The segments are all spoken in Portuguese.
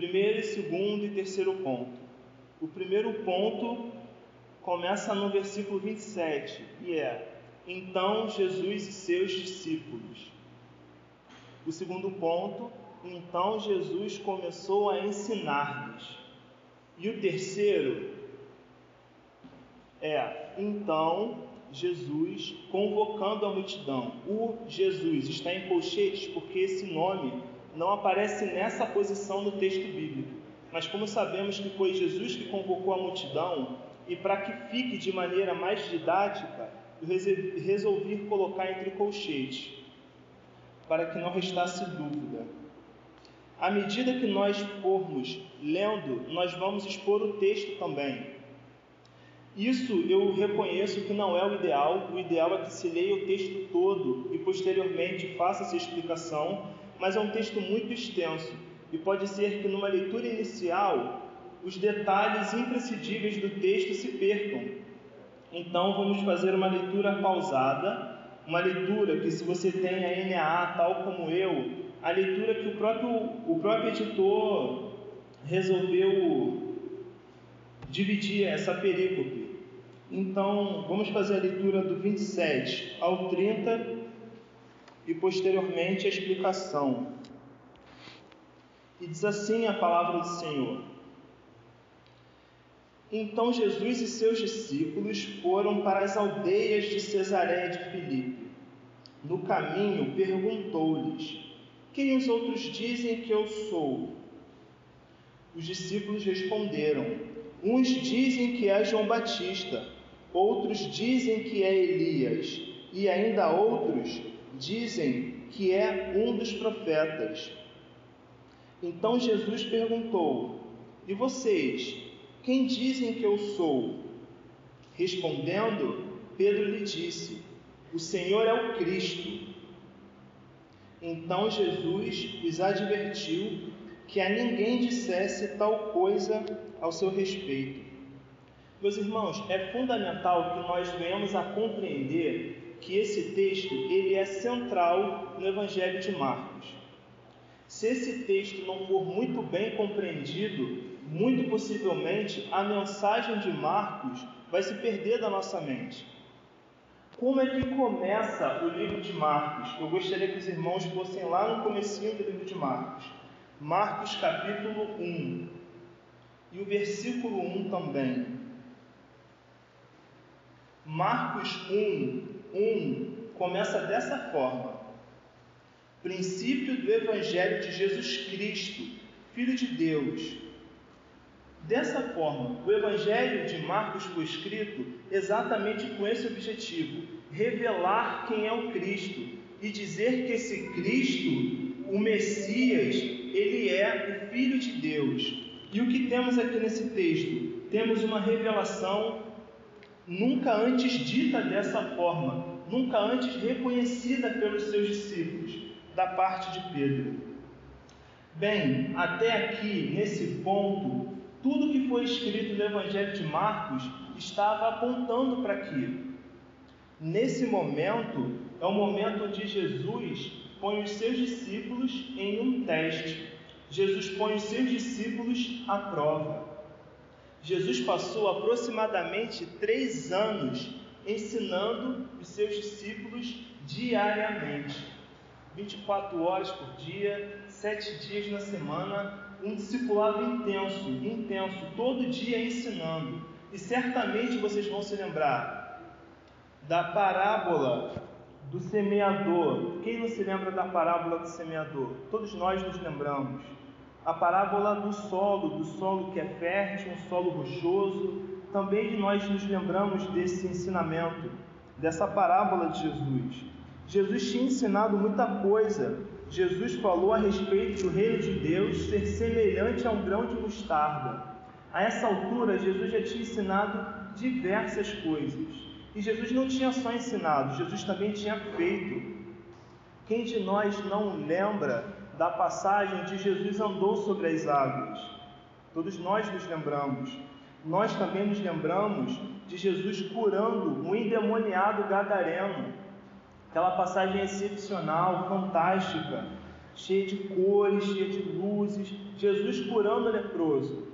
Primeiro, segundo e terceiro ponto. O primeiro ponto começa no versículo 27 e é: Então Jesus e seus discípulos. O segundo ponto, então Jesus começou a ensinar-lhes. E o terceiro é: Então Jesus convocando a multidão. O Jesus está em colchetes porque esse nome não aparece nessa posição no texto bíblico. Mas como sabemos que foi Jesus que convocou a multidão, e para que fique de maneira mais didática, resolvi colocar entre colchetes, para que não restasse dúvida. À medida que nós formos lendo, nós vamos expor o texto também. Isso eu reconheço que não é o ideal. O ideal é que se leia o texto todo e posteriormente faça essa explicação, mas é um texto muito extenso e pode ser que numa leitura inicial os detalhes imprescindíveis do texto se percam. Então vamos fazer uma leitura pausada, uma leitura que se você tem a NAA tal como eu, a leitura que o próprio, o próprio editor resolveu dividir essa perícope. Então, vamos fazer a leitura do 27 ao 30 e posteriormente a explicação. E diz assim a palavra do Senhor: Então Jesus e seus discípulos foram para as aldeias de Cesareia de Filipe. No caminho perguntou-lhes: Quem os outros dizem que eu sou? Os discípulos responderam: Uns dizem que é João Batista outros dizem que é Elias, e ainda outros dizem que é um dos profetas. Então Jesus perguntou: E vocês, quem dizem que eu sou? Respondendo, Pedro lhe disse: O Senhor é o Cristo. Então Jesus os advertiu que a ninguém dissesse tal coisa ao seu respeito. Meus irmãos, é fundamental que nós venhamos a compreender que esse texto ele é central no Evangelho de Marcos. Se esse texto não for muito bem compreendido, muito possivelmente a mensagem de Marcos vai se perder da nossa mente. Como é que começa o livro de Marcos? Eu gostaria que os irmãos fossem lá no comecinho do livro de Marcos. Marcos capítulo 1. E o versículo 1 também. Marcos 1, 1 começa dessa forma: princípio do Evangelho de Jesus Cristo, Filho de Deus. Dessa forma, o Evangelho de Marcos foi escrito exatamente com esse objetivo: revelar quem é o Cristo e dizer que esse Cristo, o Messias, ele é o Filho de Deus. E o que temos aqui nesse texto? Temos uma revelação nunca antes dita dessa forma, nunca antes reconhecida pelos seus discípulos, da parte de Pedro. Bem, até aqui, nesse ponto, tudo que foi escrito no Evangelho de Marcos estava apontando para aquilo. Nesse momento, é o momento onde Jesus põe os seus discípulos em um teste. Jesus põe os seus discípulos à prova. Jesus passou aproximadamente três anos ensinando os seus discípulos diariamente. 24 horas por dia, sete dias na semana, um discipulado intenso, intenso, todo dia ensinando. E certamente vocês vão se lembrar da parábola do semeador. Quem não se lembra da parábola do semeador? Todos nós nos lembramos a parábola do solo, do solo que é fértil, um solo rochoso. Também nós nos lembramos desse ensinamento, dessa parábola de Jesus. Jesus tinha ensinado muita coisa. Jesus falou a respeito do reino de Deus ser semelhante a um grão de mostarda. A essa altura, Jesus já tinha ensinado diversas coisas. E Jesus não tinha só ensinado, Jesus também tinha feito. Quem de nós não lembra da passagem de Jesus andou sobre as águas. Todos nós nos lembramos. Nós também nos lembramos de Jesus curando um endemoniado gadareno. Aquela passagem excepcional, fantástica, cheia de cores, cheia de luzes. Jesus curando o leproso.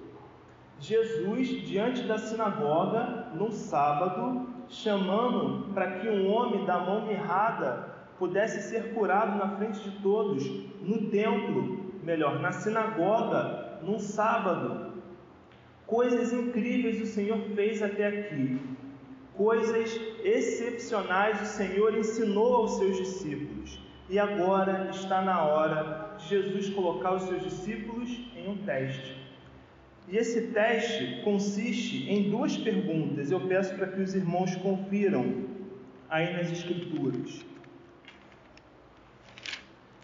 Jesus, diante da sinagoga, no sábado, chamando para que um homem da mão mirrada pudesse ser curado na frente de todos, no templo, melhor, na sinagoga, num sábado. Coisas incríveis o Senhor fez até aqui. Coisas excepcionais o Senhor ensinou aos seus discípulos. E agora está na hora de Jesus colocar os seus discípulos em um teste. E esse teste consiste em duas perguntas. Eu peço para que os irmãos confiram aí nas Escrituras.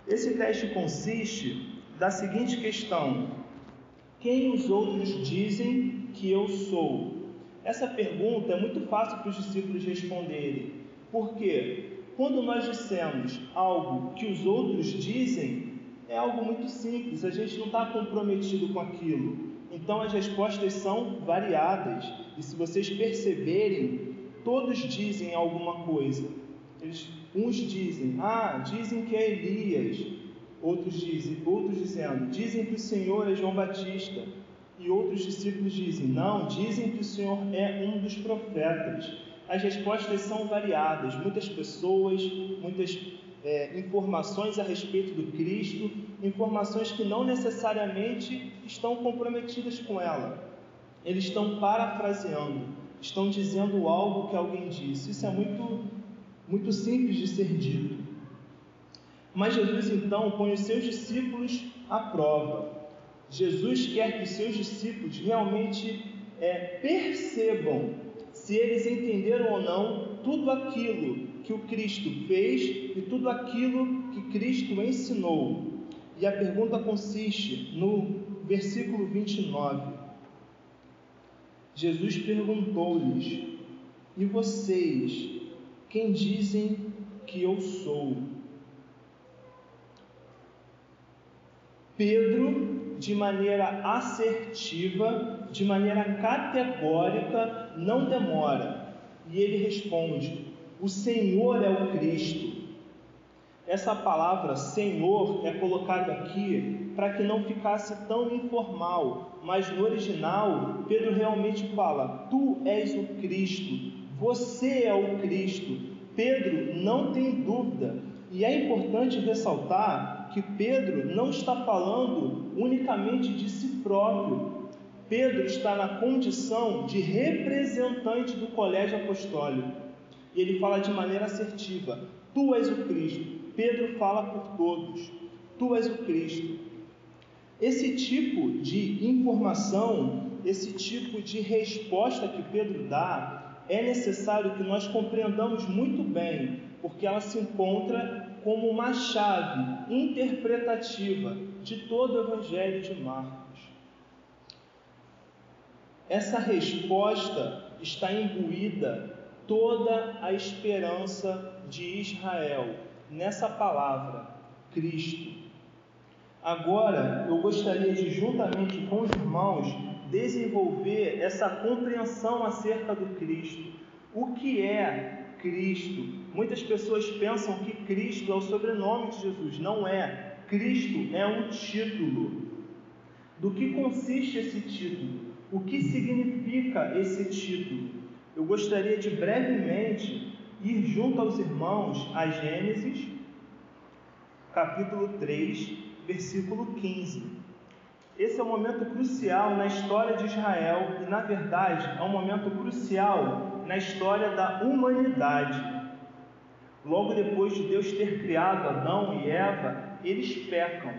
Esse teste consiste da seguinte questão: Quem os outros dizem que eu sou? Essa pergunta é muito fácil para os discípulos responderem. Por quê? Quando nós dissemos algo que os outros dizem, é algo muito simples, a gente não está comprometido com aquilo. Então as respostas são variadas, e se vocês perceberem, todos dizem alguma coisa. Eles, uns dizem, ah, dizem que é Elias, outros dizem, outros dizendo, dizem que o Senhor é João Batista, e outros discípulos dizem, não, dizem que o Senhor é um dos profetas. As respostas são variadas, muitas pessoas, muitas é, informações a respeito do Cristo, informações que não necessariamente estão comprometidas com ela. Eles estão parafraseando, estão dizendo algo que alguém disse. Isso é muito, muito simples de ser dito. Mas Jesus então põe os seus discípulos à prova. Jesus quer que os seus discípulos realmente é, percebam se eles entenderam ou não tudo aquilo que o Cristo fez e tudo aquilo que Cristo ensinou. E a pergunta consiste no versículo 29. Jesus perguntou-lhes: E vocês, quem dizem que eu sou? Pedro, de maneira assertiva, de maneira categórica, não demora, e ele responde: o Senhor é o Cristo. Essa palavra Senhor é colocada aqui para que não ficasse tão informal, mas no original Pedro realmente fala: Tu és o Cristo, você é o Cristo. Pedro não tem dúvida, e é importante ressaltar que Pedro não está falando unicamente de si próprio. Pedro está na condição de representante do colégio apostólico. E ele fala de maneira assertiva: Tu és o Cristo. Pedro fala por todos: Tu és o Cristo. Esse tipo de informação, esse tipo de resposta que Pedro dá, é necessário que nós compreendamos muito bem, porque ela se encontra como uma chave interpretativa de todo o Evangelho de Marcos. Essa resposta está imbuída toda a esperança de Israel nessa palavra, Cristo. Agora, eu gostaria de, juntamente com os irmãos, desenvolver essa compreensão acerca do Cristo. O que é Cristo? Muitas pessoas pensam que Cristo é o sobrenome de Jesus. Não é. Cristo é um título. Do que consiste esse título? O que significa esse título? eu gostaria de brevemente ir junto aos irmãos a Gênesis, capítulo 3, versículo 15. Esse é um momento crucial na história de Israel e, na verdade, é um momento crucial na história da humanidade. Logo depois de Deus ter criado Adão e Eva, eles pecam.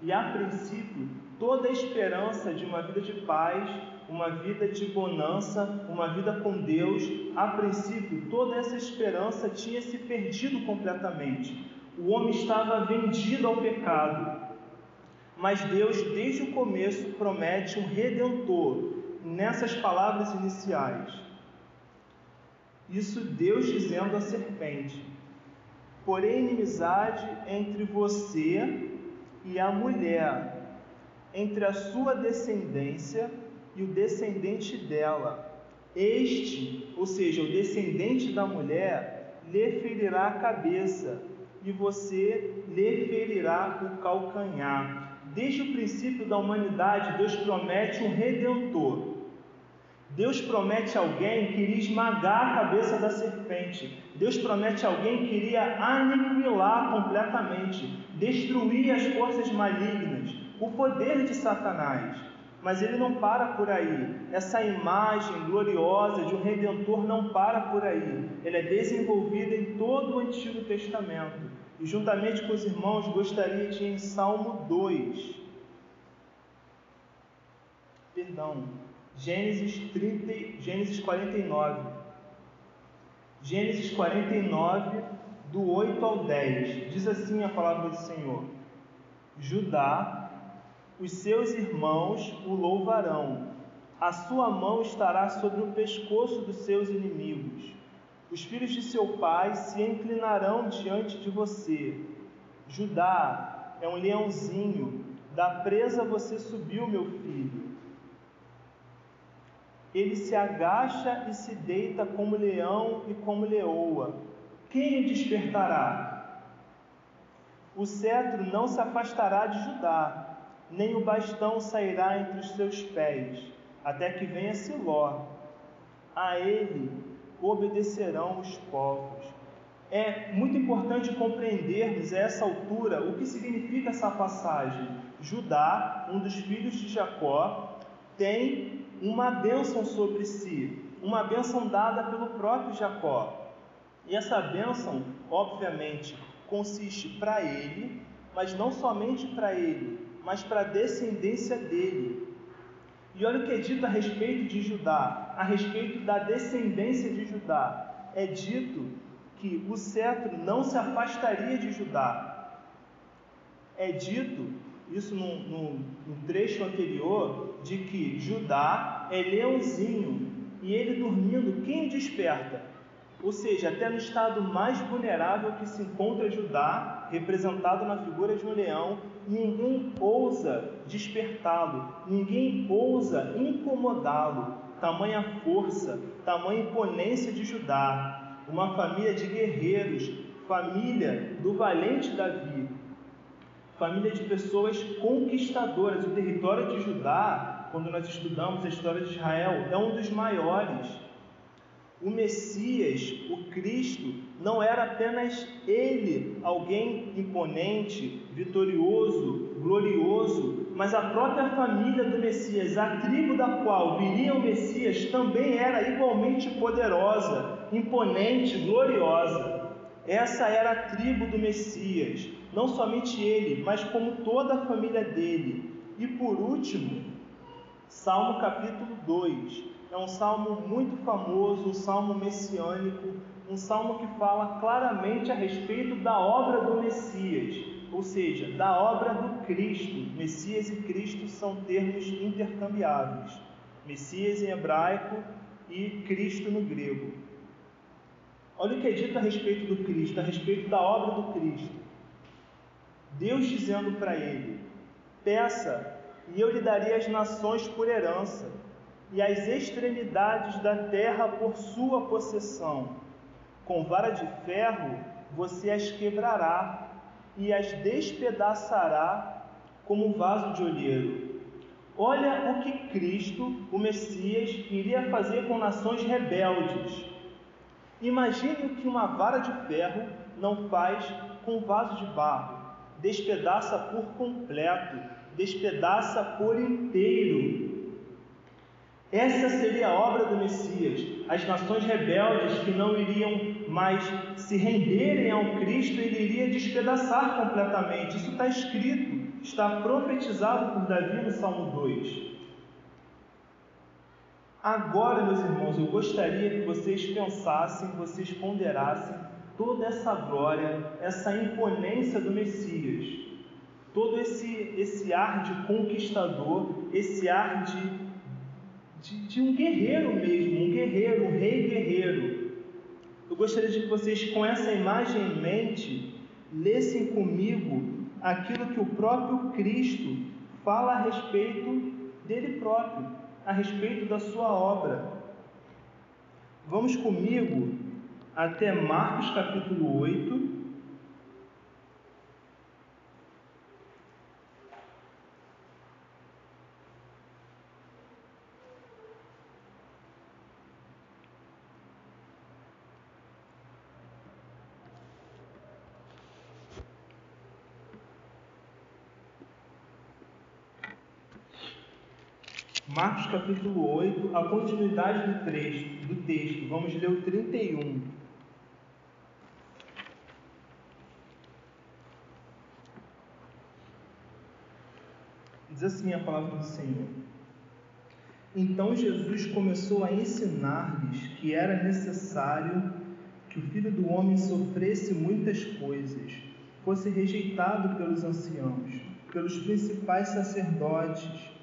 E a princípio, toda a esperança de uma vida de paz uma vida de bonança, uma vida com Deus, a princípio toda essa esperança tinha se perdido completamente. O homem estava vendido ao pecado. Mas Deus, desde o começo, promete um redentor nessas palavras iniciais. Isso Deus dizendo à serpente: Porém, inimizade entre você e a mulher, entre a sua descendência e o descendente dela. Este, ou seja, o descendente da mulher, lhe ferirá a cabeça, e você lhe ferirá o calcanhar. Desde o princípio da humanidade, Deus promete um redentor. Deus promete alguém que iria esmagar a cabeça da serpente. Deus promete alguém que iria aniquilar completamente, destruir as forças malignas, o poder de Satanás. Mas ele não para por aí. Essa imagem gloriosa de um redentor não para por aí. Ela é desenvolvida em todo o Antigo Testamento. E juntamente com os irmãos, gostaria de em Salmo 2. Perdão, Gênesis 30, Gênesis 49. Gênesis 49, do 8 ao 10. Diz assim a palavra do Senhor: Judá, os seus irmãos o louvarão. A sua mão estará sobre o pescoço dos seus inimigos. Os filhos de seu pai se inclinarão diante de você. Judá é um leãozinho, da presa você subiu, meu filho. Ele se agacha e se deita como leão e como leoa. Quem o despertará? O cetro não se afastará de Judá, nem o bastão sairá entre os seus pés, até que venha Siló. A ele obedecerão os povos. É muito importante compreendermos a essa altura o que significa essa passagem. Judá, um dos filhos de Jacó, tem uma bênção sobre si, uma bênção dada pelo próprio Jacó. E essa bênção, obviamente, consiste para ele, mas não somente para ele, mas para a descendência dele, e olha o que é dito a respeito de Judá, a respeito da descendência de Judá. É dito que o cetro não se afastaria de Judá. É dito, isso no trecho anterior, de que Judá é leãozinho e ele dormindo, quem desperta? Ou seja, até no estado mais vulnerável que se encontra Judá, representado na figura de um leão, ninguém ousa despertá-lo, ninguém ousa incomodá-lo. Tamanha força, tamanha imponência de Judá, uma família de guerreiros, família do valente Davi, família de pessoas conquistadoras. O território de Judá, quando nós estudamos a história de Israel, é um dos maiores o Messias, o Cristo, não era apenas ele, alguém imponente, vitorioso, glorioso, mas a própria família do Messias, a tribo da qual viria o Messias, também era igualmente poderosa, imponente, gloriosa. Essa era a tribo do Messias, não somente ele, mas como toda a família dele. E por último, Salmo capítulo 2 é um salmo muito famoso, um salmo messiânico, um salmo que fala claramente a respeito da obra do Messias, ou seja, da obra do Cristo. Messias e Cristo são termos intercambiáveis. Messias em hebraico e Cristo no grego. Olha o que é dito a respeito do Cristo, a respeito da obra do Cristo. Deus dizendo para ele: Peça, e eu lhe darei as nações por herança e as extremidades da terra por sua possessão. Com vara de ferro você as quebrará e as despedaçará como um vaso de olheiro. Olha o que Cristo, o Messias, iria fazer com nações rebeldes. Imagine o que uma vara de ferro não faz com um vaso de barro. Despedaça por completo, despedaça por inteiro essa seria a obra do Messias. As nações rebeldes que não iriam mais se renderem ao Cristo, ele iria despedaçar completamente. Isso está escrito, está profetizado por Davi no Salmo 2. Agora, meus irmãos, eu gostaria que vocês pensassem, vocês ponderassem toda essa glória, essa imponência do Messias, todo esse, esse ar de conquistador, esse ar de de, de um guerreiro mesmo, um guerreiro, um rei guerreiro. Gostaria de que vocês, com essa imagem em mente, lessem comigo aquilo que o próprio Cristo fala a respeito dele próprio, a respeito da sua obra. Vamos comigo até Marcos capítulo 8, Marcos capítulo 8, a continuidade do texto, do texto. Vamos ler o 31. Diz assim a palavra do Senhor. Então Jesus começou a ensinar-lhes que era necessário que o filho do homem sofresse muitas coisas, fosse rejeitado pelos anciãos, pelos principais sacerdotes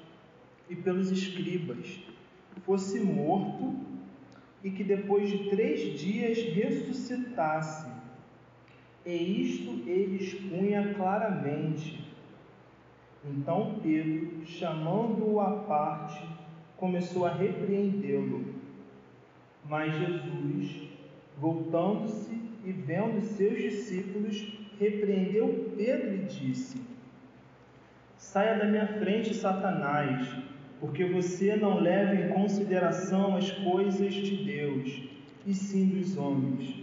e pelos escribas, fosse morto e que depois de três dias ressuscitasse. E isto ele expunha claramente. Então Pedro, chamando-o à parte, começou a repreendê-lo. Mas Jesus, voltando-se e vendo seus discípulos, repreendeu Pedro e disse: Saia da minha frente, Satanás porque você não leva em consideração as coisas de Deus, e sim dos homens.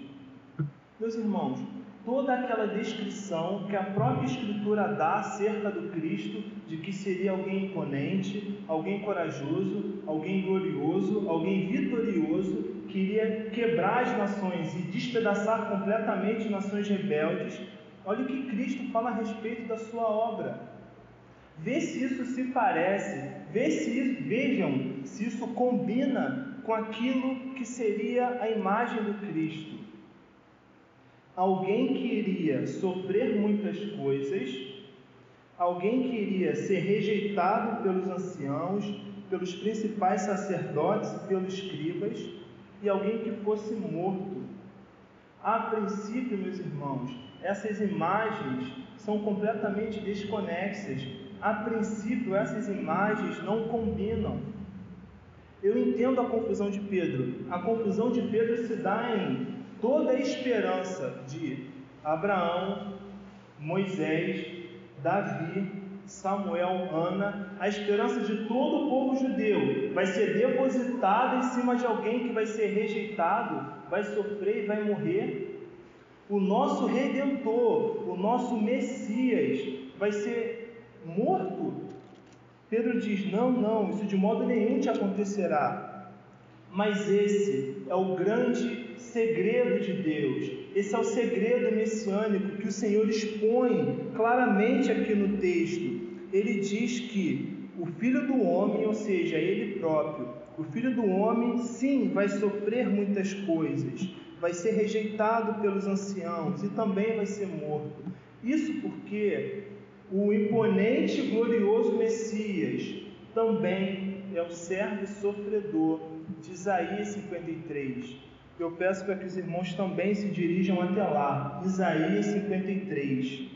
Meus irmãos, toda aquela descrição que a própria Escritura dá acerca do Cristo, de que seria alguém imponente, alguém corajoso, alguém glorioso, alguém vitorioso, que iria quebrar as nações e despedaçar completamente nações rebeldes. Olha o que Cristo fala a respeito da sua obra. Vê se isso se parece, isso, vejam se isso combina com aquilo que seria a imagem do Cristo. Alguém que iria sofrer muitas coisas, alguém que iria ser rejeitado pelos anciãos, pelos principais sacerdotes e pelos escribas, e alguém que fosse morto. A princípio, meus irmãos, essas imagens são completamente desconexas a princípio essas imagens não combinam. Eu entendo a confusão de Pedro. A confusão de Pedro se dá em toda a esperança de Abraão, Moisés, Davi, Samuel, Ana, a esperança de todo o povo judeu vai ser depositada em cima de alguém que vai ser rejeitado, vai sofrer e vai morrer. O nosso redentor, o nosso Messias, vai ser morto. Pedro diz: Não, não, isso de modo nenhum te acontecerá. Mas esse é o grande segredo de Deus, esse é o segredo messiânico que o Senhor expõe claramente aqui no texto. Ele diz que o filho do homem, ou seja, ele próprio, o filho do homem, sim, vai sofrer muitas coisas, vai ser rejeitado pelos anciãos e também vai ser morto. Isso porque o imponente e glorioso Messias também é o servo sofredor de Isaías 53. Eu peço para que os irmãos também se dirijam até lá. Isaías 53.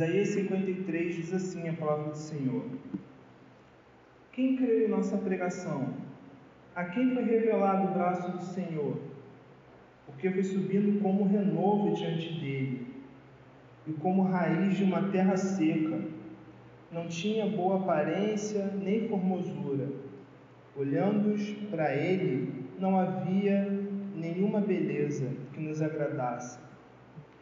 Isaías 53 diz assim a palavra do Senhor: Quem creu em nossa pregação? A quem foi revelado o braço do Senhor? Porque foi subindo como renovo diante dele, e como raiz de uma terra seca. Não tinha boa aparência nem formosura. Olhando-os para ele, não havia nenhuma beleza que nos agradasse.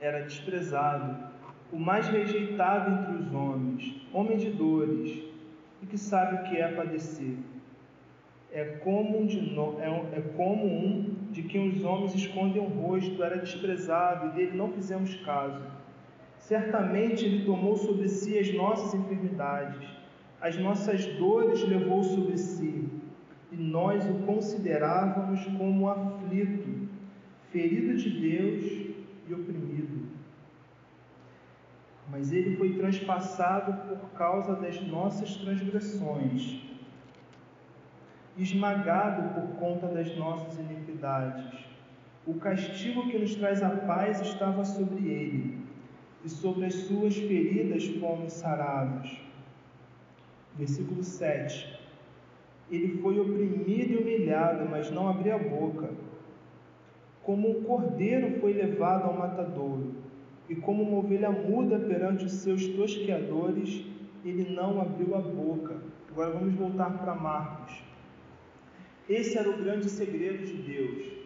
Era desprezado o mais rejeitado entre os homens, homem de dores, e que sabe o que é padecer. É como um de, no, é, é como um de quem os homens escondem o rosto, era desprezado e dele não fizemos caso. Certamente ele tomou sobre si as nossas enfermidades, as nossas dores levou sobre si, e nós o considerávamos como aflito, ferido de Deus e oprimido mas ele foi transpassado por causa das nossas transgressões, esmagado por conta das nossas iniquidades. O castigo que nos traz a paz estava sobre ele, e sobre as suas feridas fomos sarados. Versículo 7. Ele foi oprimido e humilhado, mas não abriu a boca. Como um cordeiro foi levado ao matadouro, e como uma ovelha muda perante os seus tosqueadores, ele não abriu a boca. Agora vamos voltar para Marcos. Esse era o grande segredo de Deus.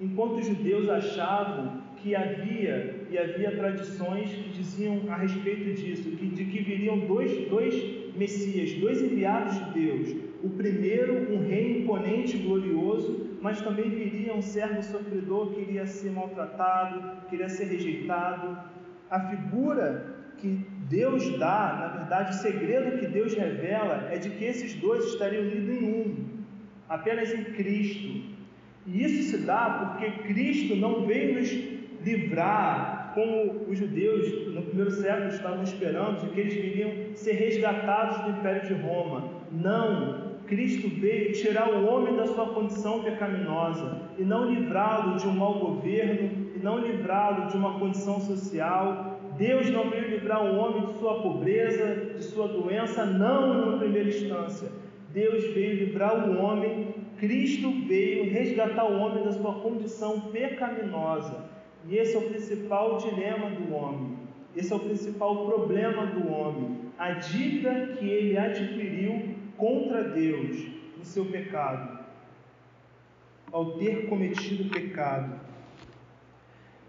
Enquanto os judeus achavam que havia e havia tradições que diziam a respeito disso, que, de que viriam dois, dois Messias, dois enviados de Deus. O primeiro, um rei imponente e glorioso, mas também viria um servo sofredor que iria ser maltratado, que iria ser rejeitado. A figura que Deus dá, na verdade, o segredo que Deus revela é de que esses dois estariam unidos em um, apenas em Cristo. E isso se dá porque Cristo não veio nos livrar, como os judeus no primeiro século estavam esperando, de que eles viriam ser resgatados do Império de Roma. Não, Cristo veio tirar o homem da sua condição pecaminosa e não livrá-lo de um mau governo e não livrá-lo de uma condição social. Deus não veio livrar o homem de sua pobreza, de sua doença, não na primeira instância. Deus veio livrar o homem, Cristo veio resgatar o homem da sua condição pecaminosa. E esse é o principal dilema do homem, esse é o principal problema do homem, a dívida que ele adquiriu contra Deus no seu pecado, ao ter cometido pecado.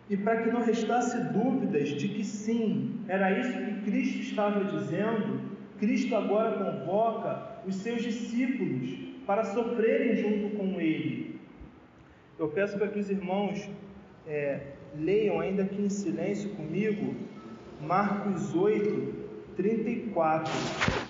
E para que não restasse dúvidas de que sim, era isso que Cristo estava dizendo, Cristo agora convoca os seus discípulos para sofrerem junto com ele. Eu peço para que os irmãos é, leiam ainda aqui em silêncio comigo Marcos 8, 34.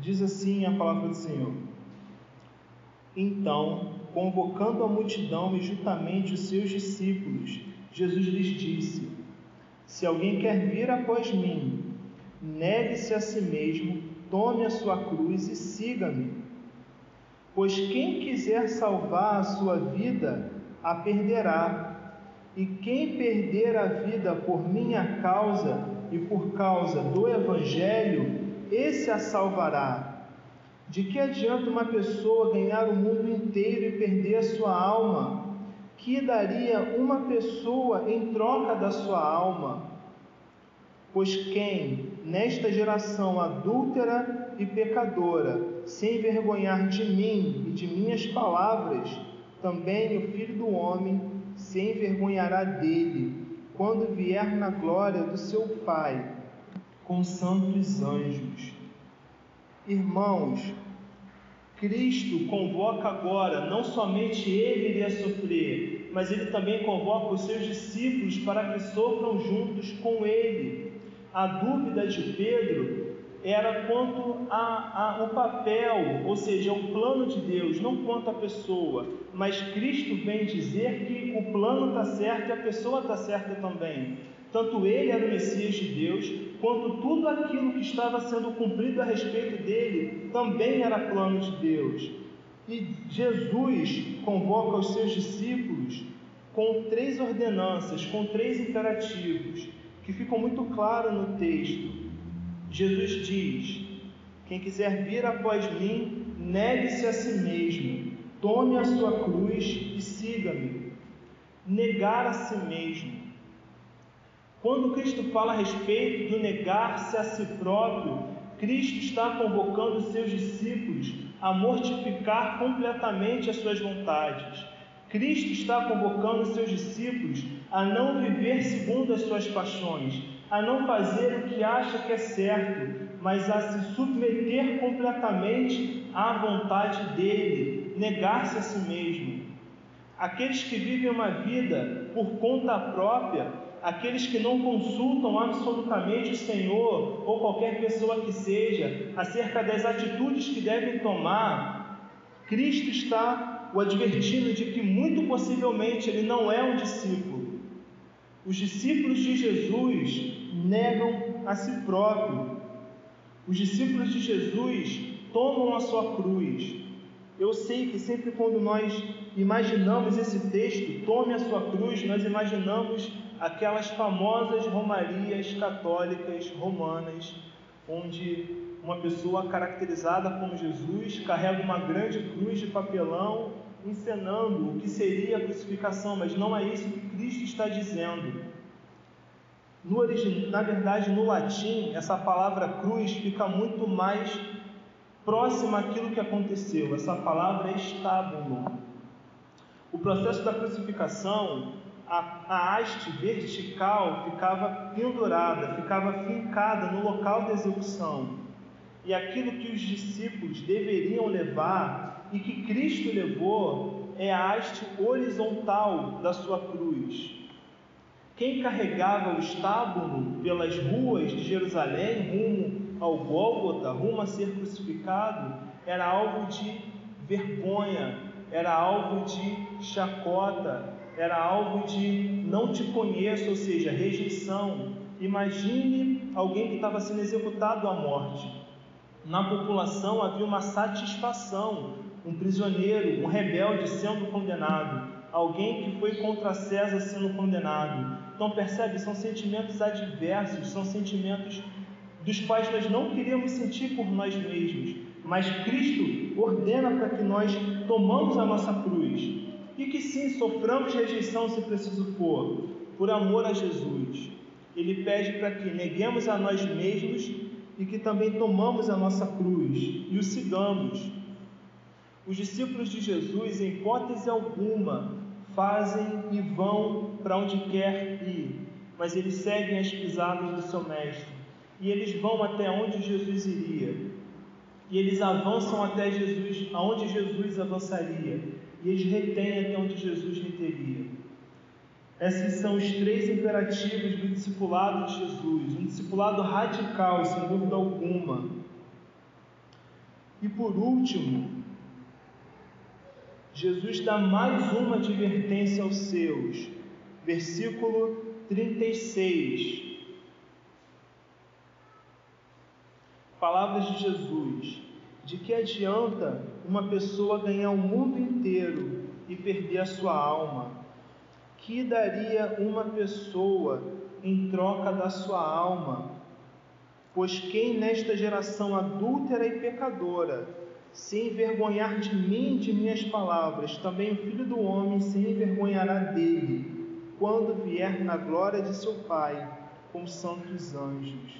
Diz assim a palavra do Senhor: Então convocando a multidão e juntamente os seus discípulos, Jesus lhes disse: Se alguém quer vir após mim, negue-se a si mesmo, tome a sua cruz e siga-me. Pois quem quiser salvar a sua vida, a perderá, e quem perder a vida por minha causa e por causa do Evangelho, esse a salvará. De que adianta uma pessoa ganhar o mundo inteiro e perder a sua alma? Que daria uma pessoa em troca da sua alma? Pois quem, nesta geração adúltera e pecadora, se envergonhar de mim e de minhas palavras, também o Filho do Homem se envergonhará dele, quando vier na glória do seu Pai, com santos anjos. Irmãos, Cristo convoca agora, não somente ele iria sofrer, mas ele também convoca os seus discípulos para que sofram juntos com ele. A dúvida de Pedro era quanto ao papel, ou seja, o plano de Deus, não quanto à pessoa. Mas Cristo vem dizer que o plano está certo e a pessoa está certa também. Tanto ele era o Messias de Deus, quanto tudo aquilo que estava sendo cumprido a respeito dele também era plano de Deus. E Jesus convoca os seus discípulos com três ordenanças, com três imperativos, que ficam muito claros no texto. Jesus diz: Quem quiser vir após mim, negue-se a si mesmo, tome a sua cruz e siga-me. Negar a si mesmo quando Cristo fala a respeito do negar-se a si próprio, Cristo está convocando seus discípulos a mortificar completamente as suas vontades. Cristo está convocando seus discípulos a não viver segundo as suas paixões, a não fazer o que acha que é certo, mas a se submeter completamente à vontade dele, negar-se a si mesmo. Aqueles que vivem uma vida por conta própria aqueles que não consultam absolutamente o Senhor ou qualquer pessoa que seja acerca das atitudes que devem tomar, Cristo está o advertindo de que muito possivelmente ele não é um discípulo. Os discípulos de Jesus negam a si próprio. Os discípulos de Jesus tomam a sua cruz. Eu sei que sempre quando nós imaginamos esse texto, tome a sua cruz, nós imaginamos aquelas famosas romarias católicas romanas, onde uma pessoa caracterizada como Jesus carrega uma grande cruz de papelão, encenando o que seria a crucificação, mas não é isso que Cristo está dizendo. No origin... Na verdade, no latim, essa palavra cruz fica muito mais próxima àquilo que aconteceu. Essa palavra é estábulo. O processo da crucificação, a, a haste vertical ficava pendurada, ficava fincada no local da execução. E aquilo que os discípulos deveriam levar e que Cristo levou é a haste horizontal da sua cruz. Quem carregava o estábulo pelas ruas de Jerusalém rumo ao Gólgota, rumo a ser crucificado, era algo de vergonha, era algo de chacota, era algo de não te conheço, ou seja, rejeição. Imagine alguém que estava sendo executado à morte. Na população havia uma satisfação, um prisioneiro, um rebelde sendo condenado, alguém que foi contra César sendo condenado. Então percebe, são sentimentos adversos, são sentimentos dos quais nós não queríamos sentir por nós mesmos, mas Cristo ordena para que nós tomamos a nossa cruz e que sim, soframos rejeição se preciso for, por amor a Jesus. Ele pede para que neguemos a nós mesmos e que também tomamos a nossa cruz e o sigamos. Os discípulos de Jesus, em hipótese alguma, fazem e vão para onde quer ir, mas eles seguem as pisadas do seu mestre e eles vão até onde Jesus iria. E eles avançam até Jesus, aonde Jesus avançaria, e eles retêm até onde Jesus reteria. Esses são os três imperativos do discipulado de Jesus, um discipulado radical, sem dúvida alguma. E por último, Jesus dá mais uma advertência aos seus, versículo 36. Palavras de Jesus: De que adianta uma pessoa ganhar o mundo inteiro e perder a sua alma? Que daria uma pessoa em troca da sua alma? Pois quem nesta geração adúltera e pecadora se envergonhar de mim e de minhas palavras, também o Filho do Homem se envergonhará dele, quando vier na glória de seu Pai com santos anjos.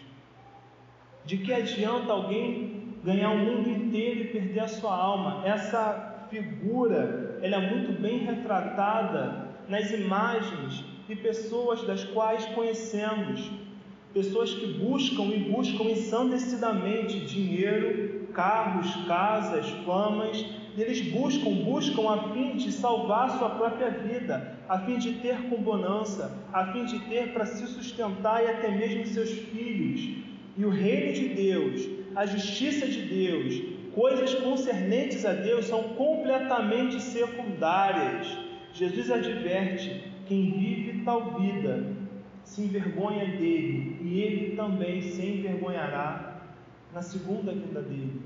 De que adianta alguém ganhar o mundo inteiro e perder a sua alma? Essa figura, ela é muito bem retratada nas imagens de pessoas das quais conhecemos, pessoas que buscam e buscam ensandecidamente dinheiro, carros, casas, famas, eles buscam, buscam a fim de salvar sua própria vida, a fim de ter com bonança, a fim de ter para se sustentar e até mesmo seus filhos. E o reino de Deus, a justiça de Deus, coisas concernentes a Deus são completamente secundárias. Jesus adverte: quem vive tal vida se envergonha dele, e ele também se envergonhará na segunda vinda dele.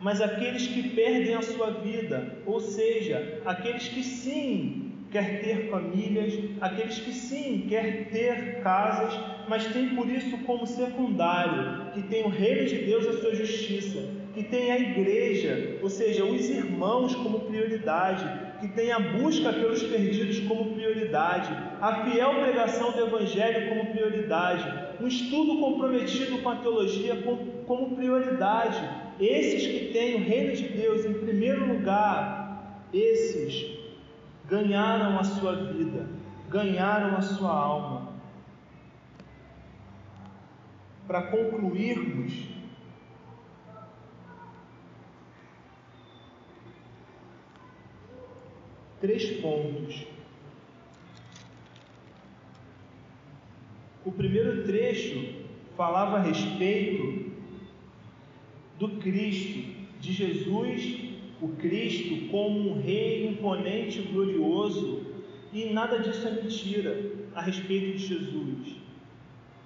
Mas aqueles que perdem a sua vida, ou seja, aqueles que sim quer ter famílias, aqueles que sim quer ter casas, mas tem por isso como secundário, que tem o reino de Deus a sua justiça, que tem a igreja, ou seja, os irmãos como prioridade, que tem a busca pelos perdidos como prioridade, a fiel pregação do evangelho como prioridade, um estudo comprometido com a teologia como prioridade. Esses que têm o reino de Deus em primeiro lugar, esses ganharam a sua vida, ganharam a sua alma. Para concluirmos, três pontos. O primeiro trecho falava a respeito do Cristo, de Jesus o Cristo como um rei imponente e glorioso, e nada disso é mentira. a respeito de Jesus.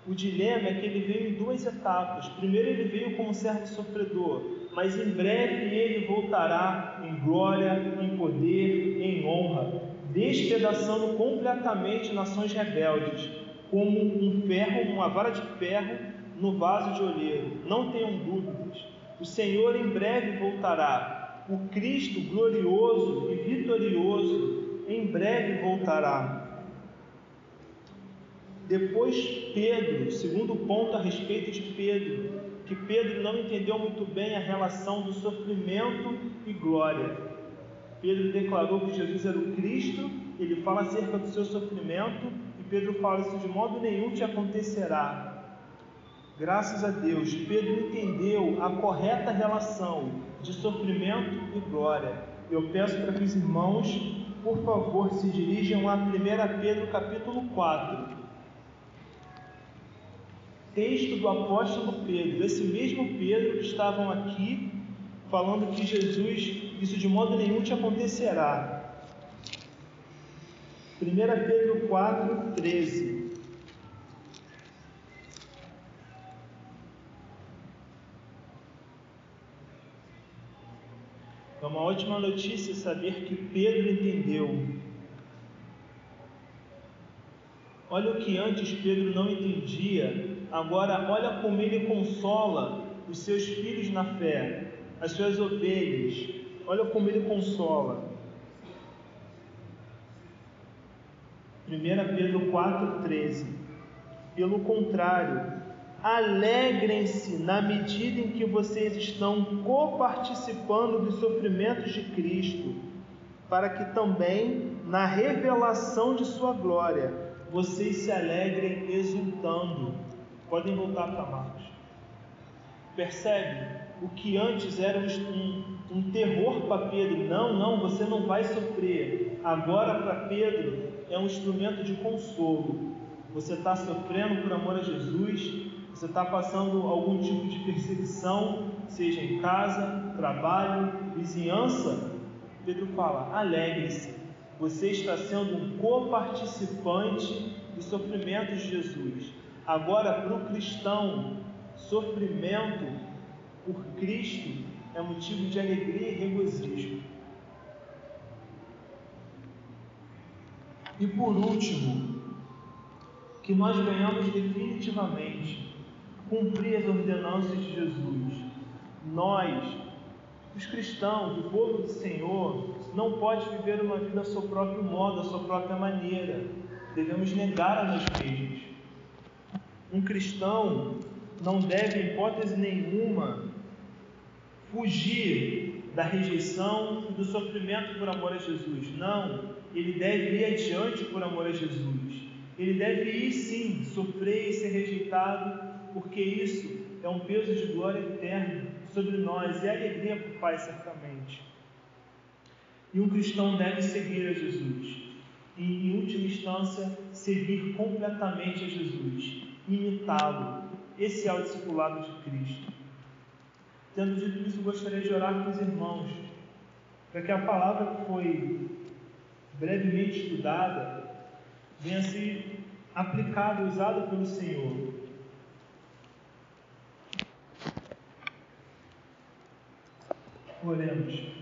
O dilema é que ele veio em duas etapas. Primeiro, ele veio como servo sofredor, mas em breve ele voltará em glória, em poder, em honra, despedaçando completamente nações rebeldes, como um ferro, uma vara de ferro no vaso de olheiro. Não tenham dúvidas. O Senhor em breve voltará. O Cristo glorioso e vitorioso em breve voltará. Depois, Pedro, segundo ponto a respeito de Pedro, que Pedro não entendeu muito bem a relação do sofrimento e glória. Pedro declarou que Jesus era o Cristo, ele fala acerca do seu sofrimento, e Pedro fala: Isso de modo nenhum te acontecerá. Graças a Deus, Pedro entendeu a correta relação de sofrimento e glória. Eu peço para que os irmãos, por favor, se dirijam a 1 Pedro capítulo 4 texto do apóstolo Pedro, esse mesmo Pedro que estavam aqui falando que Jesus, isso de modo nenhum te acontecerá. 1 Pedro 4, 13. É uma ótima notícia saber que Pedro entendeu. Olha o que antes Pedro não entendia Agora, olha como ele consola os seus filhos na fé, as suas ovelhas. Olha como ele consola. 1 Pedro 4,13. Pelo contrário, alegrem-se na medida em que vocês estão coparticipando dos sofrimentos de Cristo, para que também, na revelação de Sua glória, vocês se alegrem exultando. Podem voltar para Marcos. Percebe? O que antes era um, um terror para Pedro. Não, não, você não vai sofrer. Agora para Pedro é um instrumento de consolo. Você está sofrendo por amor a Jesus, você está passando algum tipo de perseguição, seja em casa, trabalho, vizinhança. Pedro fala: alegre-se, você está sendo um coparticipante dos sofrimentos de Jesus. Agora, para o cristão, sofrimento por Cristo é motivo de alegria e regozijo. E por último, que nós venhamos definitivamente cumprir as ordenanças de Jesus. Nós, os cristãos, o povo do Senhor, não pode viver uma vida a seu próprio modo, a sua própria maneira. Devemos negar a nós mesmos. Um cristão não deve, em hipótese nenhuma, fugir da rejeição e do sofrimento por amor a Jesus. Não, ele deve ir adiante por amor a Jesus. Ele deve ir sim, sofrer e ser rejeitado, porque isso é um peso de glória eterna sobre nós e alegria para o Pai, certamente. E um cristão deve seguir a Jesus. E, em última instância, seguir completamente a Jesus imitá-lo. Esse é o discipulado de Cristo. Tendo dito isso, gostaria de orar com os irmãos, para que a palavra que foi brevemente estudada venha a ser aplicada, usada pelo Senhor. Oremos.